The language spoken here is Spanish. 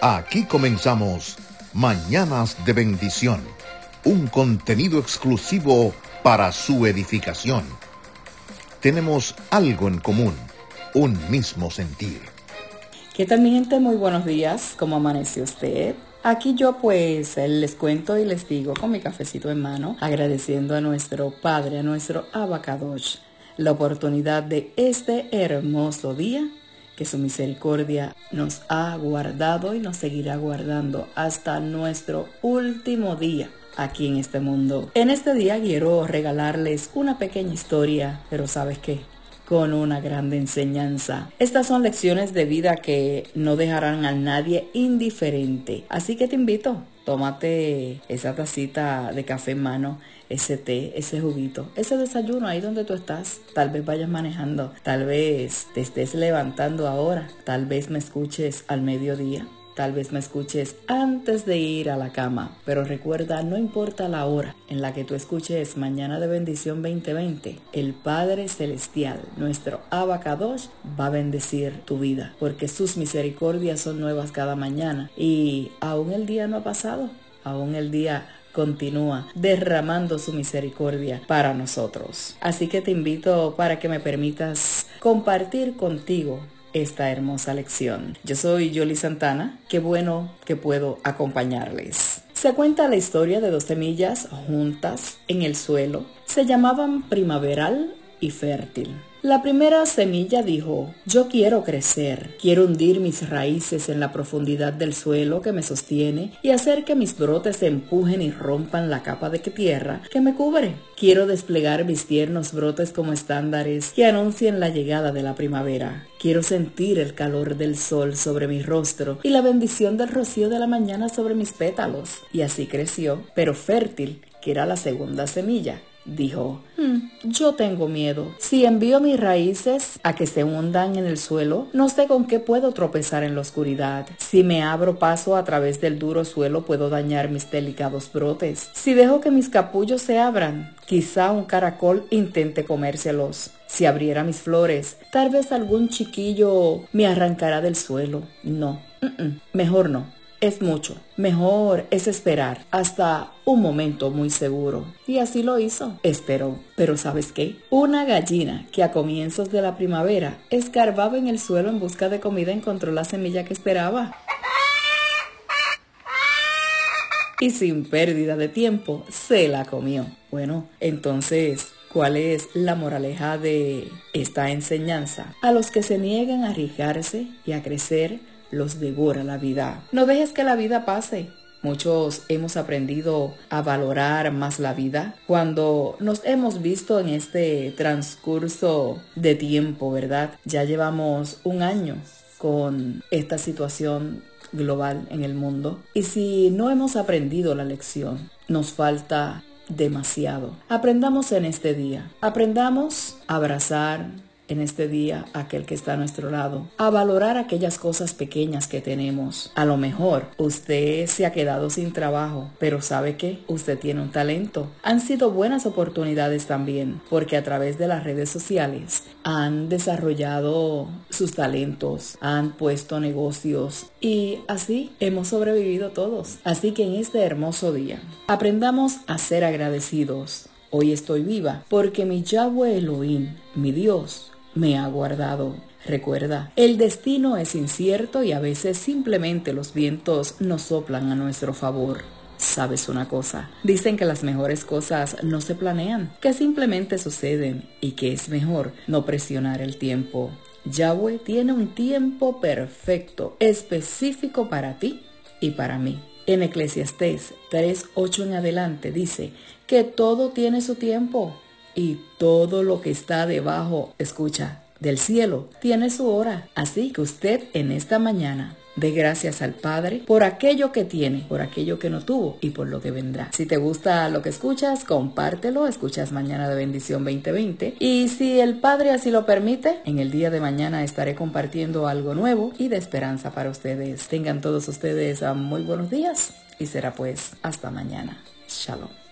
Aquí comenzamos Mañanas de Bendición, un contenido exclusivo para su edificación. Tenemos algo en común, un mismo sentir. ¿Qué tal mi gente? Muy buenos días, ¿cómo amanece usted? Aquí yo pues les cuento y les digo con mi cafecito en mano, agradeciendo a nuestro Padre, a nuestro Abacadosh, la oportunidad de este hermoso día que su misericordia nos ha guardado y nos seguirá guardando hasta nuestro último día aquí en este mundo. En este día quiero regalarles una pequeña historia, pero ¿sabes qué? con una grande enseñanza. Estas son lecciones de vida que no dejarán a nadie indiferente. Así que te invito, tómate esa tacita de café en mano ese té, ese juguito, ese desayuno ahí donde tú estás. Tal vez vayas manejando, tal vez te estés levantando ahora, tal vez me escuches al mediodía. Tal vez me escuches antes de ir a la cama, pero recuerda, no importa la hora en la que tú escuches Mañana de Bendición 2020, el Padre Celestial, nuestro Abacadosh, va a bendecir tu vida, porque sus misericordias son nuevas cada mañana y aún el día no ha pasado, aún el día continúa derramando su misericordia para nosotros. Así que te invito para que me permitas compartir contigo esta hermosa lección. Yo soy Yoli Santana, qué bueno que puedo acompañarles. Se cuenta la historia de dos semillas juntas en el suelo. Se llamaban primaveral y fértil. La primera semilla dijo, yo quiero crecer, quiero hundir mis raíces en la profundidad del suelo que me sostiene y hacer que mis brotes empujen y rompan la capa de tierra que me cubre. Quiero desplegar mis tiernos brotes como estándares que anuncien la llegada de la primavera. Quiero sentir el calor del sol sobre mi rostro y la bendición del rocío de la mañana sobre mis pétalos. Y así creció, pero fértil, que era la segunda semilla dijo, hmm, yo tengo miedo. Si envío mis raíces a que se hundan en el suelo, no sé con qué puedo tropezar en la oscuridad. Si me abro paso a través del duro suelo, puedo dañar mis delicados brotes. Si dejo que mis capullos se abran, quizá un caracol intente comérselos. Si abriera mis flores, tal vez algún chiquillo me arrancará del suelo. No, mejor no es mucho. Mejor es esperar hasta un momento muy seguro. Y así lo hizo. Esperó. Pero ¿sabes qué? Una gallina que a comienzos de la primavera escarbaba en el suelo en busca de comida encontró la semilla que esperaba. Y sin pérdida de tiempo se la comió. Bueno, entonces ¿Cuál es la moraleja de esta enseñanza? A los que se niegan a arriesgarse y a crecer, los devora la vida. No dejes que la vida pase. Muchos hemos aprendido a valorar más la vida cuando nos hemos visto en este transcurso de tiempo, ¿verdad? Ya llevamos un año con esta situación global en el mundo. Y si no hemos aprendido la lección, nos falta demasiado. Aprendamos en este día. Aprendamos a abrazar, en este día aquel que está a nuestro lado, a valorar aquellas cosas pequeñas que tenemos. A lo mejor usted se ha quedado sin trabajo, pero sabe que usted tiene un talento. Han sido buenas oportunidades también, porque a través de las redes sociales han desarrollado sus talentos, han puesto negocios y así hemos sobrevivido todos. Así que en este hermoso día, aprendamos a ser agradecidos. Hoy estoy viva porque mi Yahweh Elohim, mi Dios, me ha guardado. Recuerda, el destino es incierto y a veces simplemente los vientos nos soplan a nuestro favor. ¿Sabes una cosa? Dicen que las mejores cosas no se planean, que simplemente suceden y que es mejor no presionar el tiempo. Yahweh tiene un tiempo perfecto, específico para ti y para mí. En Eclesiastés 3.8 en adelante dice que todo tiene su tiempo y todo lo que está debajo, escucha, del cielo, tiene su hora. Así que usted en esta mañana dé gracias al Padre por aquello que tiene, por aquello que no tuvo y por lo que vendrá. Si te gusta lo que escuchas, compártelo, escuchas mañana de bendición 2020 y si el Padre así lo permite, en el día de mañana estaré compartiendo algo nuevo y de esperanza para ustedes. Tengan todos ustedes muy buenos días y será pues hasta mañana. Shalom.